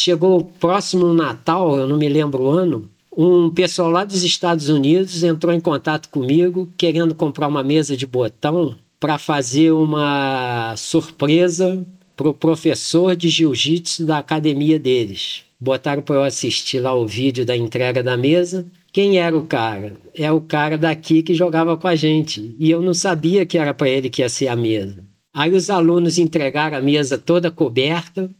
chegou próximo no Natal, eu não me lembro o ano, um pessoal lá dos Estados Unidos entrou em contato comigo querendo comprar uma mesa de botão para fazer uma surpresa para o professor de jiu-jitsu da academia deles. Botaram para eu assistir lá o vídeo da entrega da mesa. Quem era o cara? É o cara daqui que jogava com a gente. E eu não sabia que era para ele que ia ser a mesa. Aí os alunos entregaram a mesa toda coberta,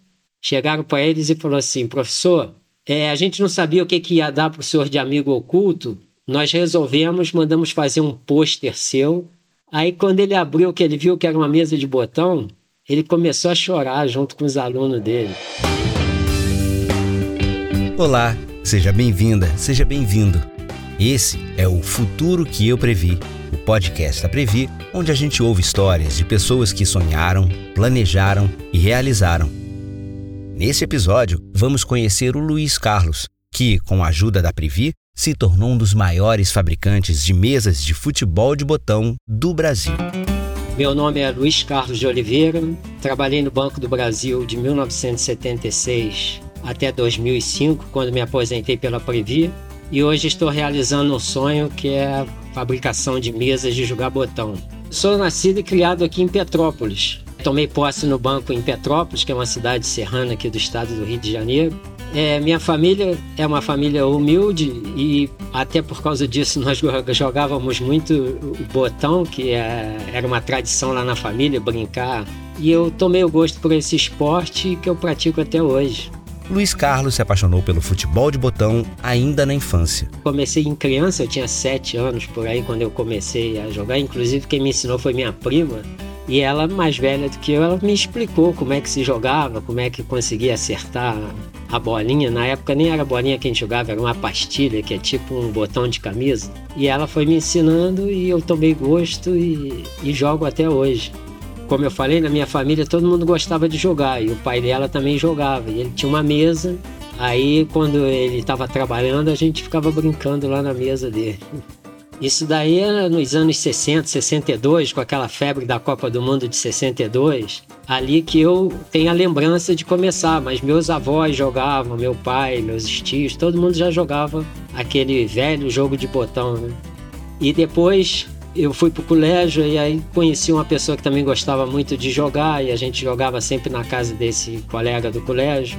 chegaram para eles e falaram assim: professor, é, a gente não sabia o que, que ia dar para o senhor de amigo oculto. Nós resolvemos, mandamos fazer um pôster seu. Aí, quando ele abriu, que ele viu que era uma mesa de botão, ele começou a chorar junto com os alunos dele. Olá, seja bem-vinda, seja bem-vindo. Esse é o Futuro que eu previ, o podcast da Previ, onde a gente ouve histórias de pessoas que sonharam, planejaram e realizaram. Nesse episódio, vamos conhecer o Luiz Carlos, que, com a ajuda da Previ, se tornou um dos maiores fabricantes de mesas de futebol de botão do Brasil. Meu nome é Luiz Carlos de Oliveira, trabalhei no Banco do Brasil de 1976 até 2005, quando me aposentei pela Previ, e hoje estou realizando um sonho que é a fabricação de mesas de jogar botão. Sou nascido e criado aqui em Petrópolis. Tomei posse no banco em Petrópolis, que é uma cidade serrana aqui do estado do Rio de Janeiro, é, minha família é uma família humilde e até por causa disso nós jogávamos muito o botão, que é, era uma tradição lá na família, brincar. E eu tomei o gosto por esse esporte que eu pratico até hoje. Luiz Carlos se apaixonou pelo futebol de botão ainda na infância. Comecei em criança, eu tinha sete anos por aí quando eu comecei a jogar. Inclusive quem me ensinou foi minha prima. E ela, mais velha do que eu, ela me explicou como é que se jogava, como é que conseguia acertar a bolinha. Na época nem era bolinha que a gente jogava, era uma pastilha, que é tipo um botão de camisa. E ela foi me ensinando e eu tomei gosto e, e jogo até hoje. Como eu falei, na minha família todo mundo gostava de jogar e o pai dela também jogava. E ele tinha uma mesa Aí, quando ele estava trabalhando, a gente ficava brincando lá na mesa dele. Isso daí era nos anos 60, 62, com aquela febre da Copa do Mundo de 62. Ali que eu tenho a lembrança de começar, mas meus avós jogavam, meu pai, meus tios, todo mundo já jogava aquele velho jogo de botão. Né? E depois eu fui para o colégio e aí conheci uma pessoa que também gostava muito de jogar e a gente jogava sempre na casa desse colega do colégio.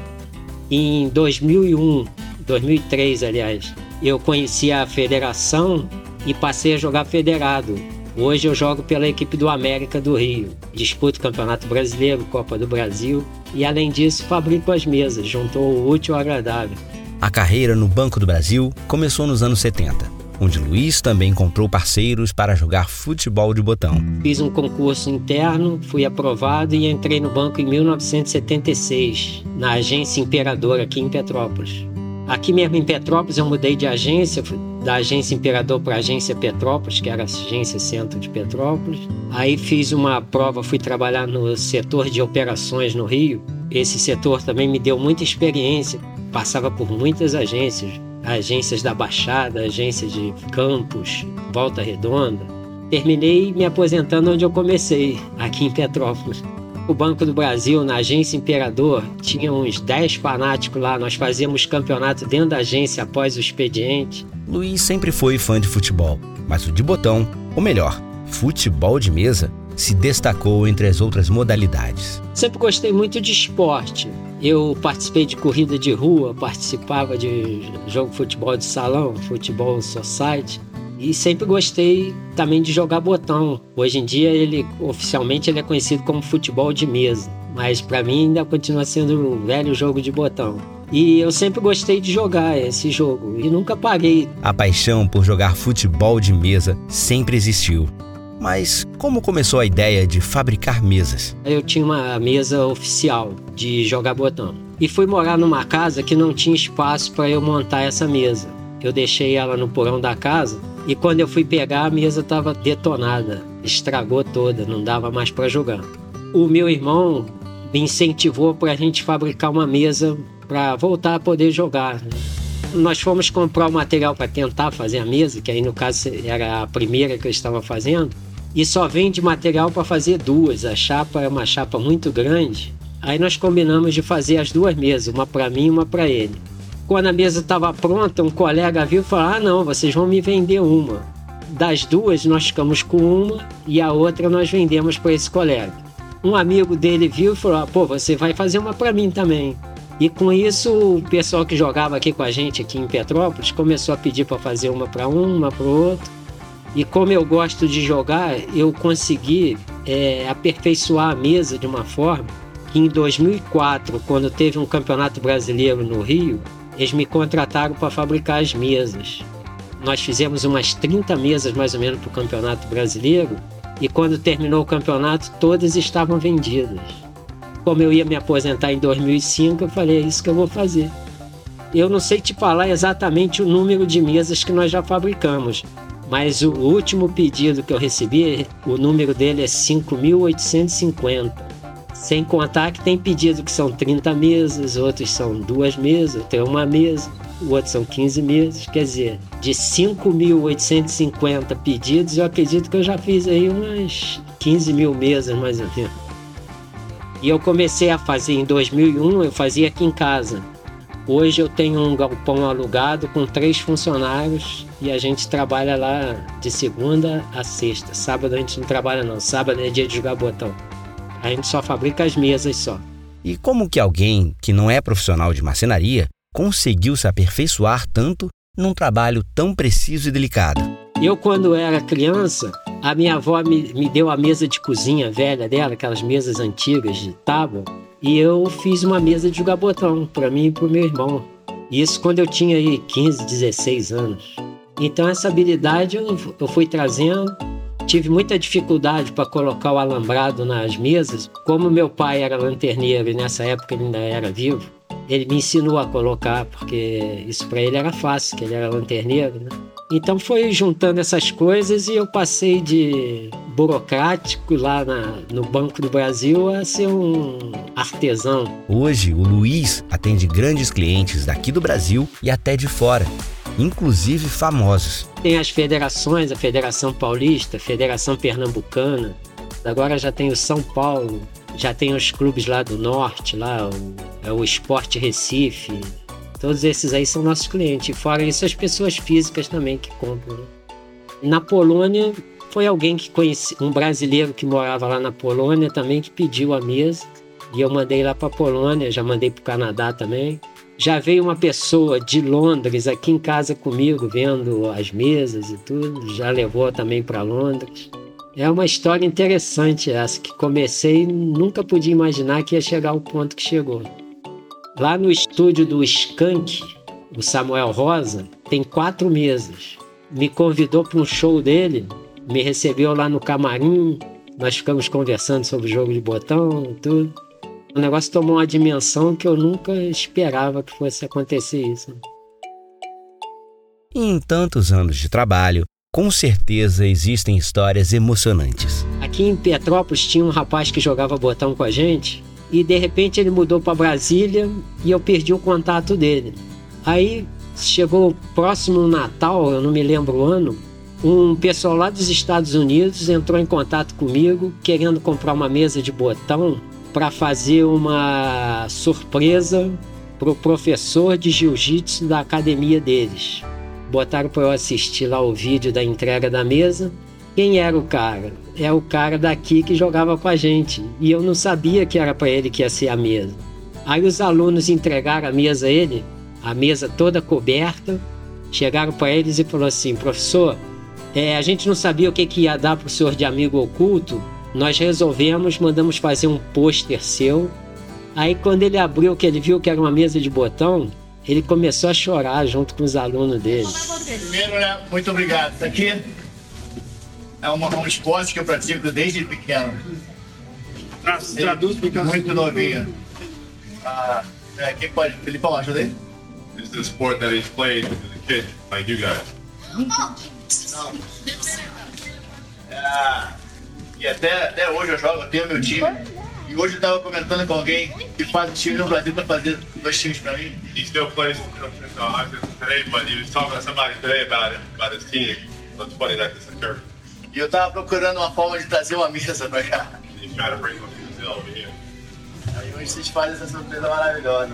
Em 2001, 2003, aliás, eu conheci a federação e passei a jogar federado. Hoje eu jogo pela equipe do América do Rio. Disputo o Campeonato Brasileiro, Copa do Brasil e, além disso, fabrico as mesas, juntou o útil ao agradável. A carreira no Banco do Brasil começou nos anos 70, onde Luiz também comprou parceiros para jogar futebol de botão. Fiz um concurso interno, fui aprovado e entrei no banco em 1976, na agência Imperador aqui em Petrópolis. Aqui mesmo em Petrópolis eu mudei de agência, da agência Imperador para a agência Petrópolis, que era a agência centro de Petrópolis. Aí fiz uma prova, fui trabalhar no setor de operações no Rio. Esse setor também me deu muita experiência, passava por muitas agências, agências da Baixada, agências de Campos, Volta Redonda. Terminei me aposentando onde eu comecei, aqui em Petrópolis. O Banco do Brasil, na agência Imperador, tinha uns 10 fanáticos lá. Nós fazíamos campeonato dentro da agência após o expediente. Luiz sempre foi fã de futebol, mas o de botão, ou melhor, futebol de mesa, se destacou entre as outras modalidades. Sempre gostei muito de esporte. Eu participei de corrida de rua, participava de jogo de futebol de salão, futebol society. E sempre gostei também de jogar botão. Hoje em dia ele oficialmente ele é conhecido como futebol de mesa, mas para mim ainda continua sendo um velho jogo de botão. E eu sempre gostei de jogar esse jogo e nunca parei. A paixão por jogar futebol de mesa sempre existiu. Mas como começou a ideia de fabricar mesas? Eu tinha uma mesa oficial de jogar botão. E fui morar numa casa que não tinha espaço para eu montar essa mesa. Eu deixei ela no porão da casa e quando eu fui pegar, a mesa estava detonada, estragou toda, não dava mais para jogar. O meu irmão me incentivou para a gente fabricar uma mesa para voltar a poder jogar. Nós fomos comprar o material para tentar fazer a mesa, que aí no caso era a primeira que eu estava fazendo, e só vende material para fazer duas. A chapa é uma chapa muito grande Aí nós combinamos de fazer as duas mesas, uma para mim e uma para ele. Quando a mesa estava pronta, um colega viu e falou: Ah, não, vocês vão me vender uma. Das duas, nós ficamos com uma e a outra nós vendemos para esse colega. Um amigo dele viu e falou: ah, Pô, você vai fazer uma para mim também. E com isso, o pessoal que jogava aqui com a gente, aqui em Petrópolis, começou a pedir para fazer uma para um, uma para outro. E como eu gosto de jogar, eu consegui é, aperfeiçoar a mesa de uma forma que em 2004, quando teve um campeonato brasileiro no Rio, eles me contrataram para fabricar as mesas. Nós fizemos umas 30 mesas mais ou menos para o campeonato brasileiro e quando terminou o campeonato, todas estavam vendidas. Como eu ia me aposentar em 2005, eu falei: é isso que eu vou fazer. Eu não sei te falar exatamente o número de mesas que nós já fabricamos, mas o último pedido que eu recebi, o número dele é 5.850. Sem contar que tem pedido que são 30 mesas, outros são duas mesas, tem uma mesa, o outro são 15 mesas. Quer dizer, de 5.850 pedidos, eu acredito que eu já fiz aí umas 15 mil mesas mais ou menos. E eu comecei a fazer em 2001, eu fazia aqui em casa. Hoje eu tenho um galpão alugado com três funcionários e a gente trabalha lá de segunda a sexta. Sábado a gente não trabalha não, sábado é dia de jogar botão. A gente só fabrica as mesas só. E como que alguém que não é profissional de marcenaria conseguiu se aperfeiçoar tanto num trabalho tão preciso e delicado? Eu, quando era criança, a minha avó me, me deu a mesa de cozinha velha dela, aquelas mesas antigas de tábua, e eu fiz uma mesa de jogar botão para mim e para o meu irmão. Isso quando eu tinha aí 15, 16 anos. Então essa habilidade eu, eu fui trazendo. Tive muita dificuldade para colocar o alambrado nas mesas. Como meu pai era lanterneiro e nessa época ele ainda era vivo, ele me ensinou a colocar, porque isso para ele era fácil, que ele era lanterneiro, né? Então foi juntando essas coisas e eu passei de burocrático lá na, no Banco do Brasil a ser um artesão. Hoje, o Luiz atende grandes clientes daqui do Brasil e até de fora, inclusive famosos. Tem as federações, a Federação Paulista, a Federação Pernambucana, agora já tem o São Paulo, já tem os clubes lá do norte, lá o, é o Esporte Recife, Todos esses aí são nossos clientes. Fora isso, as pessoas físicas também que compram. Né? Na Polônia, foi alguém que conheci, um brasileiro que morava lá na Polônia também, que pediu a mesa. E eu mandei lá para Polônia, já mandei para o Canadá também. Já veio uma pessoa de Londres aqui em casa comigo, vendo as mesas e tudo. Já levou também para Londres. É uma história interessante essa, que comecei e nunca podia imaginar que ia chegar ao ponto que chegou. Lá no estúdio do Skank, o Samuel Rosa, tem quatro mesas. Me convidou para um show dele, me recebeu lá no camarim, nós ficamos conversando sobre o jogo de botão e tudo. O negócio tomou uma dimensão que eu nunca esperava que fosse acontecer isso. E em tantos anos de trabalho, com certeza existem histórias emocionantes. Aqui em Petrópolis tinha um rapaz que jogava botão com a gente e de repente ele mudou para Brasília e eu perdi o contato dele. Aí chegou próximo Natal, eu não me lembro o ano, um pessoal lá dos Estados Unidos entrou em contato comigo querendo comprar uma mesa de botão para fazer uma surpresa para o professor de jiu-jitsu da academia deles. Botaram para eu assistir lá o vídeo da entrega da mesa quem era o cara? É o cara daqui que jogava com a gente. E eu não sabia que era para ele que ia ser a mesa. Aí os alunos entregaram a mesa a ele, a mesa toda coberta, chegaram para eles e falaram assim: professor, é, a gente não sabia o que, que ia dar para o senhor de amigo oculto, nós resolvemos, mandamos fazer um pôster seu. Aí quando ele abriu, que ele viu que era uma mesa de botão, ele começou a chorar junto com os alunos dele. Primeiro, né, muito obrigado. Isso aqui é uma, um esporte que eu pratico desde pequeno. Traduz porque Muito novinho. Ah, é, quem pode? Felipão, ajuda aí? This is the sport that he's played as a kid, like you guys. Não. É, e até, até hoje eu jogo, eu tenho meu time. E hoje eu tava comentando com alguém que faz time no Brasil pra fazer dois times pra mim. He still plays professional today, but he was talking to somebody today about it, about his team. So it's funny that this occurred. E eu tava procurando uma forma de trazer uma mesa pra cá. He's trying to bring one to the over here. Aí Hoje vocês fazem essa surpresa maravilhosa.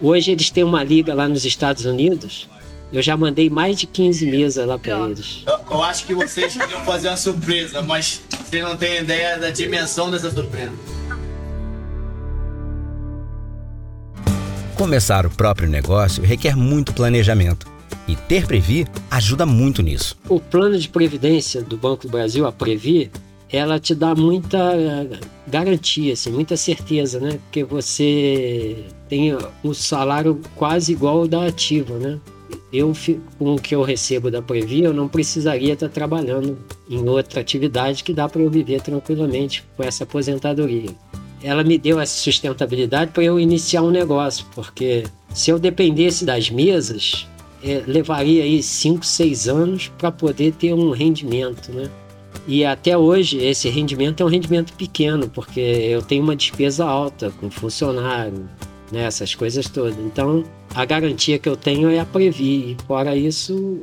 Hoje eles têm uma liga lá nos Estados Unidos. Eu já mandei mais de 15 mesas lá para eles. Eu, eu, acho que vocês queriam fazer uma surpresa, mas vocês não têm ideia da dimensão dessa surpresa. Começar o próprio negócio requer muito planejamento. E ter Previ ajuda muito nisso. O plano de previdência do Banco do Brasil, a Previ, ela te dá muita garantia, assim, muita certeza, né? Porque você tem um salário quase igual ao da ativa, né? Eu, com o que eu recebo da Previ, eu não precisaria estar trabalhando em outra atividade que dá para eu viver tranquilamente com essa aposentadoria. Ela me deu essa sustentabilidade para eu iniciar um negócio, porque se eu dependesse das mesas, é, levaria aí 5, 6 anos para poder ter um rendimento, né? E até hoje esse rendimento é um rendimento pequeno, porque eu tenho uma despesa alta com funcionário, né, essas coisas todas. Então, a garantia que eu tenho é a Previ. E fora isso,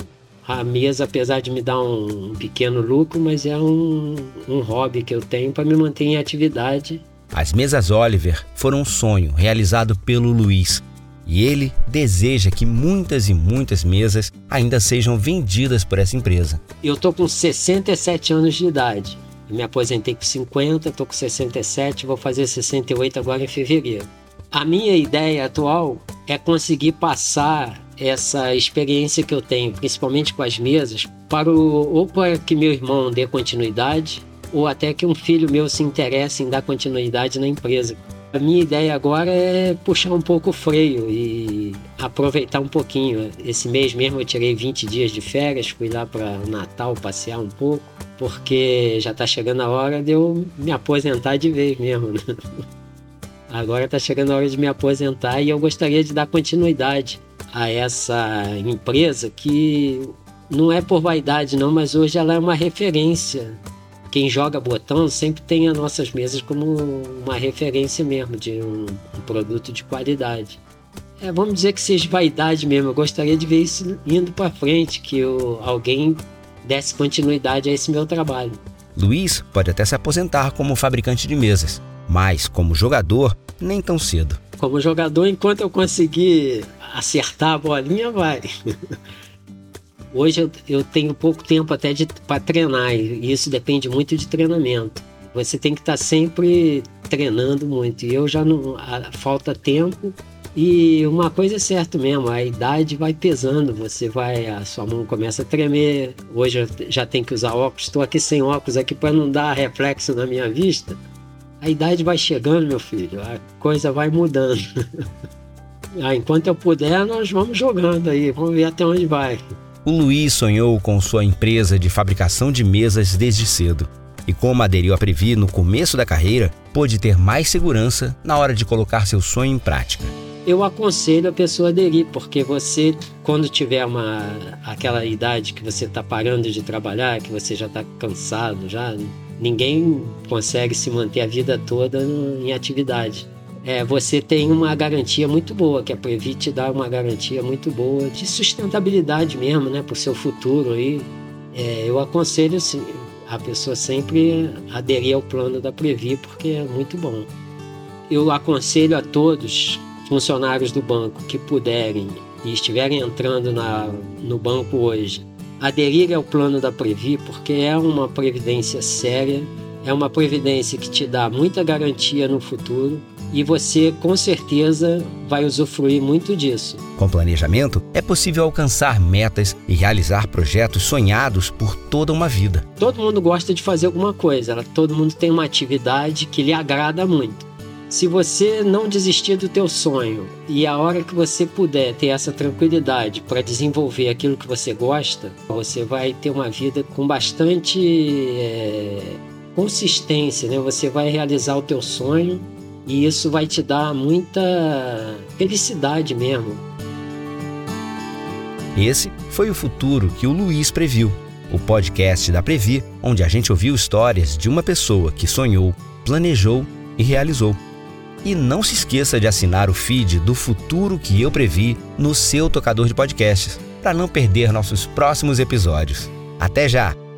a mesa, apesar de me dar um pequeno lucro, mas é um, um hobby que eu tenho para me manter em atividade. As mesas Oliver foram um sonho realizado pelo Luiz, e ele deseja que muitas e muitas mesas ainda sejam vendidas por essa empresa. Eu tô com 67 anos de idade. me aposentei com 50, tô com 67, vou fazer 68 agora em fevereiro. A minha ideia atual é conseguir passar essa experiência que eu tenho, principalmente com as mesas, para o, ou para que meu irmão dê continuidade, ou até que um filho meu se interesse em dar continuidade na empresa. A minha ideia agora é puxar um pouco o freio e aproveitar um pouquinho. Esse mês mesmo eu tirei 20 dias de férias, fui lá para Natal passear um pouco, porque já está chegando a hora de eu me aposentar de vez mesmo. Né? Agora está chegando a hora de me aposentar e eu gostaria de dar continuidade a essa empresa que não é por vaidade não, mas hoje ela é uma referência quem joga botão sempre tem as nossas mesas como uma referência mesmo de um, um produto de qualidade. É, vamos dizer que seja vaidade mesmo. Eu gostaria de ver isso indo para frente, que eu, alguém desse continuidade a esse meu trabalho. Luiz pode até se aposentar como fabricante de mesas, mas como jogador, nem tão cedo. Como jogador, enquanto eu conseguir acertar a bolinha, vai. Hoje eu, eu tenho pouco tempo até para treinar e isso depende muito de treinamento. Você tem que estar tá sempre treinando muito e eu já não a, falta tempo e uma coisa é certa mesmo, a idade vai pesando, você vai, a sua mão começa a tremer. Hoje eu já tenho que usar óculos, estou aqui sem óculos aqui para não dar reflexo na minha vista. A idade vai chegando, meu filho, a coisa vai mudando. ah, enquanto eu puder, nós vamos jogando aí, vamos ver até onde vai. O Luiz sonhou com sua empresa de fabricação de mesas desde cedo. E como aderiu a Previ no começo da carreira, pôde ter mais segurança na hora de colocar seu sonho em prática. Eu aconselho a pessoa a aderir, porque você, quando tiver uma, aquela idade que você está parando de trabalhar, que você já está cansado, já ninguém consegue se manter a vida toda em atividade é, você tem uma garantia muito boa, que a Previ te dá uma garantia muito boa de sustentabilidade mesmo, né, para o seu futuro aí. É, eu aconselho a pessoa sempre aderir ao plano da Previ, porque é muito bom. Eu aconselho a todos funcionários do banco que puderem e estiverem entrando na, no banco hoje, aderir ao plano da Previ, porque é uma previdência séria, é uma previdência que te dá muita garantia no futuro e você com certeza vai usufruir muito disso. Com planejamento, é possível alcançar metas e realizar projetos sonhados por toda uma vida. Todo mundo gosta de fazer alguma coisa, todo mundo tem uma atividade que lhe agrada muito. Se você não desistir do teu sonho e a hora que você puder ter essa tranquilidade para desenvolver aquilo que você gosta, você vai ter uma vida com bastante é, consistência, né? Você vai realizar o teu sonho e isso vai te dar muita felicidade mesmo. Esse foi o futuro que o Luiz previu. O podcast da Previ, onde a gente ouviu histórias de uma pessoa que sonhou, planejou e realizou. E não se esqueça de assinar o feed do Futuro que eu previ no seu tocador de podcasts, para não perder nossos próximos episódios. Até já!